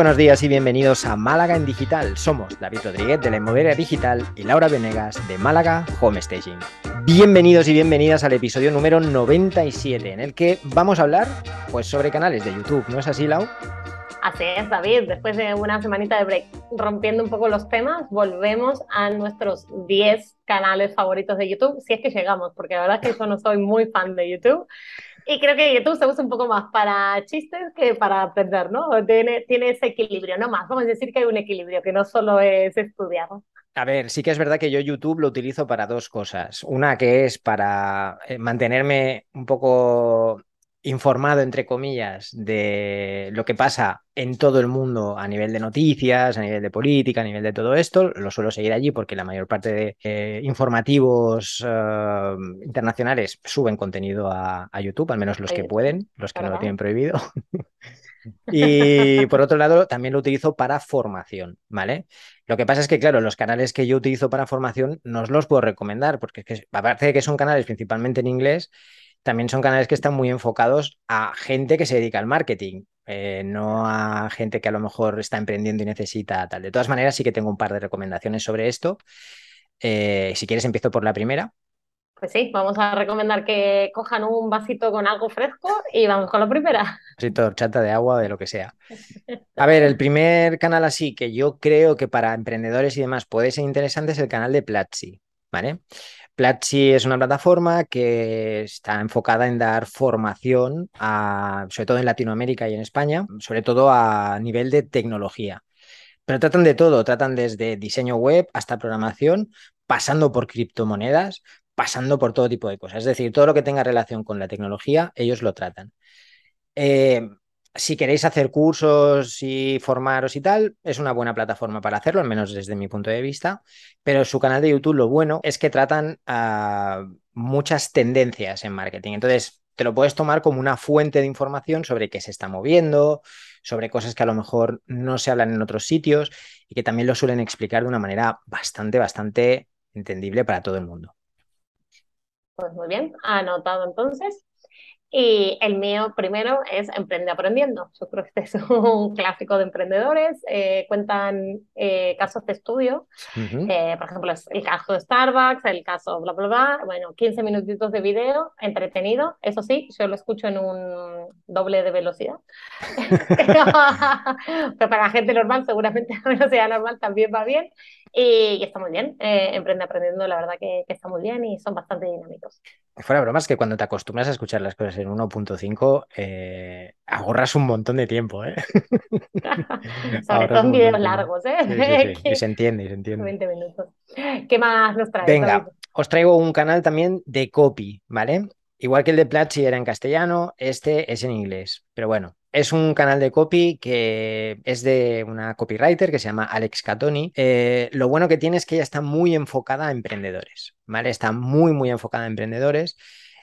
buenos días y bienvenidos a Málaga en Digital. Somos David Rodríguez de la Inmobiliaria Digital y Laura Venegas de Málaga Home Staging. Bienvenidos y bienvenidas al episodio número 97, en el que vamos a hablar pues, sobre canales de YouTube. ¿No es así, Lau? Así es, David. Después de una semanita de break, rompiendo un poco los temas, volvemos a nuestros 10 canales favoritos de YouTube, si es que llegamos, porque la verdad es que yo no soy muy fan de YouTube. Y creo que YouTube se usa un poco más para chistes que para aprender, ¿no? Tiene, tiene ese equilibrio, no más. Vamos a decir que hay un equilibrio, que no solo es estudiar. A ver, sí que es verdad que yo YouTube lo utilizo para dos cosas. Una que es para eh, mantenerme un poco informado, entre comillas, de lo que pasa en todo el mundo a nivel de noticias, a nivel de política, a nivel de todo esto. Lo suelo seguir allí porque la mayor parte de eh, informativos eh, internacionales suben contenido a, YouTube, al menos los que pueden, los que no lo tienen prohibido. y por otro lado, también lo utilizo para formación, ¿vale? Lo que pasa es que, claro, los canales que yo utilizo para formación no os los puedo recomendar, porque es que, aparte de que son canales principalmente en inglés, también son canales que están muy enfocados a gente que se dedica al marketing, eh, no a gente que a lo mejor está emprendiendo y necesita tal. De todas maneras, sí que tengo un par de recomendaciones sobre esto. Eh, si quieres, empiezo por la primera. Pues sí, vamos a recomendar que cojan un vasito con algo fresco y vamos con la primera. Vasito, chata de agua, de lo que sea. A ver, el primer canal así que yo creo que para emprendedores y demás puede ser interesante es el canal de Platzi, ¿vale? Platzi es una plataforma que está enfocada en dar formación, a, sobre todo en Latinoamérica y en España, sobre todo a nivel de tecnología. Pero tratan de todo, tratan desde diseño web hasta programación, pasando por criptomonedas, pasando por todo tipo de cosas. Es decir, todo lo que tenga relación con la tecnología, ellos lo tratan. Eh, si queréis hacer cursos y formaros y tal, es una buena plataforma para hacerlo, al menos desde mi punto de vista. Pero su canal de YouTube, lo bueno es que tratan muchas tendencias en marketing. Entonces, te lo puedes tomar como una fuente de información sobre qué se está moviendo, sobre cosas que a lo mejor no se hablan en otros sitios y que también lo suelen explicar de una manera bastante, bastante entendible para todo el mundo. Pues muy bien, anotado entonces. Y el mío primero es Emprende Aprendiendo. Yo creo que este es un clásico de emprendedores. Eh, cuentan eh, casos de estudio, eh, por ejemplo, el caso de Starbucks, el caso bla, bla, bla. Bueno, 15 minutitos de video, entretenido. Eso sí, yo lo escucho en un doble de velocidad. Pero para la gente normal, seguramente la velocidad normal también va bien. Y, está muy bien. Emprende Aprendiendo, la verdad que, que está muy bien y son bastante dinámicos. Fuera bromas que cuando te acostumbras a escuchar las cosas en 1.5, eh, ahorras un montón de tiempo, ¿eh? Sobre todo en videos largos, ¿eh? y se entiende, y se entiende. 20 minutos. ¿Qué más nos traes? Venga, os traigo un canal también de copy, ¿vale? Igual que el de Platzi era en castellano, este es en inglés. Pero bueno, es un canal de copy que es de una copywriter que se llama Alex Catoni. Eh, lo bueno que tiene es que ella está muy enfocada a emprendedores, ¿vale? Está muy, muy enfocada a emprendedores.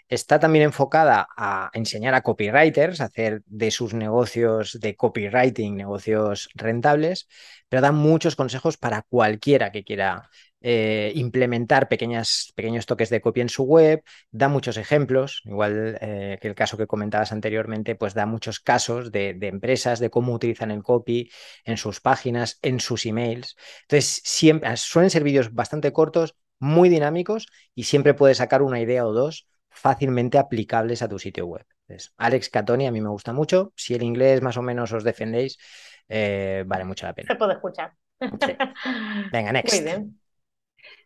Está también enfocada a enseñar a copywriters, a hacer de sus negocios de copywriting negocios rentables, pero da muchos consejos para cualquiera que quiera eh, implementar pequeñas, pequeños toques de copia en su web, da muchos ejemplos, igual eh, que el caso que comentabas anteriormente, pues da muchos casos de, empresas, de cómo utilizan el copy en sus páginas, en sus emails. Entonces, siempre, suelen ser vídeos bastante cortos, muy dinámicos y siempre puedes sacar una idea o dos fácilmente aplicables a tu sitio web. Alex Catoni a mí me gusta mucho. Si el inglés más o menos os defendéis, eh, vale mucho la pena. Se puede escuchar. Venga, next. Muy bien.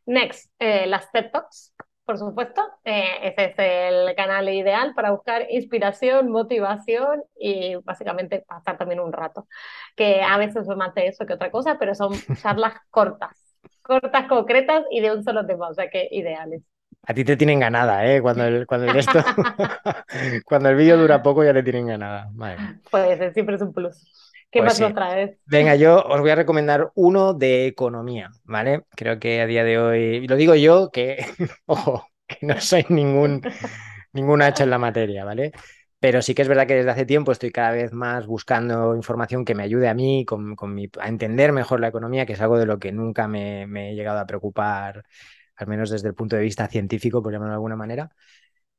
Next, eh, las TED Talks, por supuesto. Eh, ese es el canal ideal para buscar inspiración, motivación y básicamente pasar también un rato. Que a veces es más de eso que otra cosa, pero son charlas cortas, cortas, concretas y de un solo tema, o sea que ideales. A ti te tienen ganada, ¿eh? Cuando el, cuando el, esto, cuando el vídeo dura poco ya te tienen ganada. Pues siempre es un plus. ¿Qué pues más nos traes? Venga, yo os voy a recomendar uno de economía, ¿vale? Creo que a día de hoy, lo digo yo, que, ojo, que no soy ningún, ningún hacha en la materia, ¿vale? Pero sí que es verdad que desde hace tiempo estoy cada vez más buscando información que me ayude a mí con, a entender mejor la economía, que es algo de lo que nunca me, he llegado a preocupar, al menos desde el punto de vista científico, por llamarlo de alguna manera.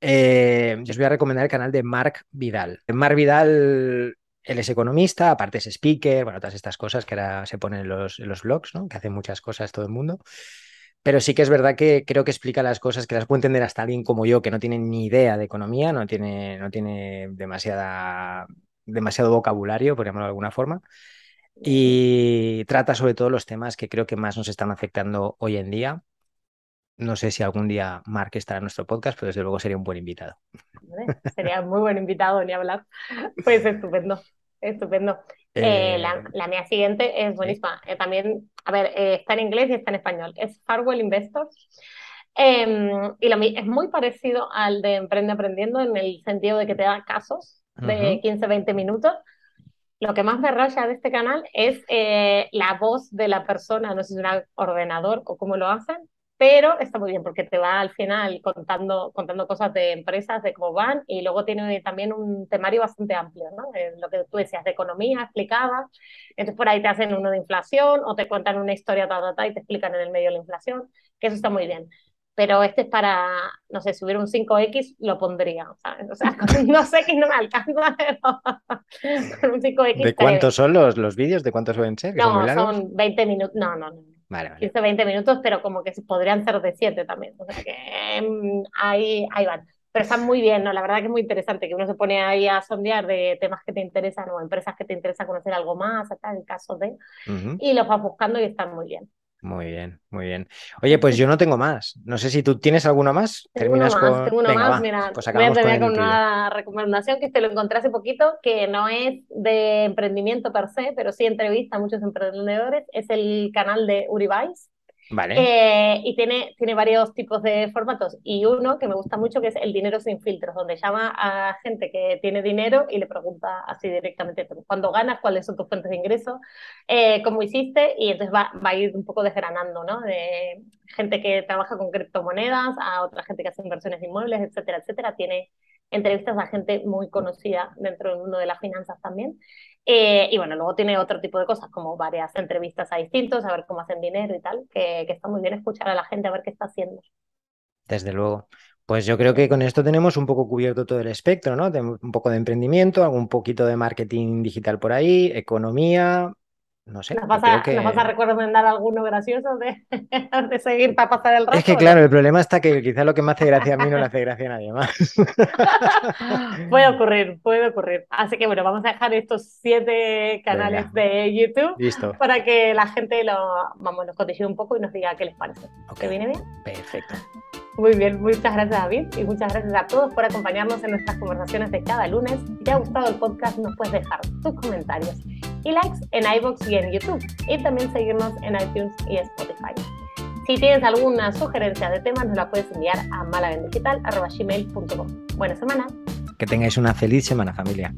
Eh, os voy a recomendar el canal de Mark Vidal. Mark Vidal él es economista, aparte es speaker, bueno, todas estas cosas que ahora se ponen en los, blogs, ¿no? Que hacen muchas cosas todo el mundo. Pero sí que es verdad que creo que explica las cosas que las puede entender hasta alguien como yo, que no tiene ni idea de economía, no tiene, no tiene demasiada, demasiado vocabulario, por llamarlo de alguna forma. Y trata sobre todo los temas que creo que más nos están afectando hoy en día. No sé si algún día Mark estará en nuestro podcast, pero desde luego sería un buen invitado. Sería muy buen invitado, ni hablar. Pues estupendo, estupendo. Eh, la, eh, la, mía siguiente es buenísima. Eh, también, a ver, está en inglés y está en español. Es Farwell Investors. Em, y lo, es muy parecido al de Emprende Aprendiendo en el sentido de que te da casos de 15-20 minutos. Lo que más me raya de este canal es la voz de la persona, no sé si es un ordenador o cómo lo hacen, pero está muy bien porque te va al final contando, contando cosas de empresas, de cómo van, y luego tiene también un temario bastante amplio, ¿no? lo que tú decías, de economía explicada, entonces por ahí te hacen uno de inflación o te cuentan una historia, ta, ta, y te explican en el medio la inflación, que eso está muy bien. Pero este es para, no sé, si hubiera un 5X, lo pondría, ¿sabes? O sea, no sé que no me alcanza, pero un 5X. ¿De cuántos son los, los vídeos? ¿De cuántos suelen ser? No, son 20 minutos, no, no, no. Vale, 15, 20 minutos, pero como que podrían ser de 7 también. O sea que em, ahí, ahí van. Pero están muy bien, ¿no? La verdad que es muy interesante que uno se pone ahí a sondear de temas que te interesan o empresas que te interesa conocer algo más, acá en caso de, y los vas buscando y están muy bien. Muy bien, muy bien. Oye, pues yo no tengo más. No sé si tú tienes alguno más. Tengo Terminas uno más, con... tengo uno más. Mira, pues voy a terminar con, una recomendación que te lo encontré hace poquito, que no es de emprendimiento per se, pero sí entrevista a muchos emprendedores. Es el canal de Uribais. Vale. Eh, y tiene, tiene varios tipos de formatos. Y uno que me gusta mucho que es el dinero sin filtros, donde llama a gente que tiene dinero y le pregunta así directamente, ¿cuándo ganas? ¿Cuáles son tus fuentes de ingreso? Eh, ¿Cómo hiciste? Y entonces va, va, a ir un poco desgranando, ¿no? De gente que trabaja con criptomonedas, a otra gente que hace inversiones de inmuebles, etcétera, etcétera. Tiene entrevistas a gente muy conocida dentro del mundo de las finanzas también. Eh, y bueno, luego tiene otro tipo de cosas, como varias entrevistas a distintos, a ver cómo hacen dinero y tal, que, que está muy bien escuchar a la gente, a ver qué está haciendo. Desde luego. Pues yo creo que con esto tenemos un poco cubierto todo el espectro, ¿no? un poco de emprendimiento, algún poquito de marketing digital por ahí, economía, no sé. ¿Nos vas, a, que... ¿Nos vas a recomendar alguno gracioso de, de, seguir para pasar el rato? Es que claro, el problema está que quizá lo que me hace gracia a mí no le hace gracia a nadie más. puede ocurrir, puede ocurrir. Así que bueno, vamos a dejar estos siete canales de YouTube Listo. para que la gente lo, vamos, nos cotille un poco y nos diga qué les parece. ¿Te viene bien? Perfecto. Muy bien, muchas gracias David y muchas gracias a todos por acompañarnos en nuestras conversaciones de cada lunes. Si te ha gustado el podcast, nos puedes dejar tus comentarios y likes en iBox y en YouTube y también seguirnos en iTunes y Spotify. Si tienes alguna sugerencia de tema, nos la puedes enviar a malavendigital.gmail.com. Buena semana. Que tengáis una feliz semana, familia.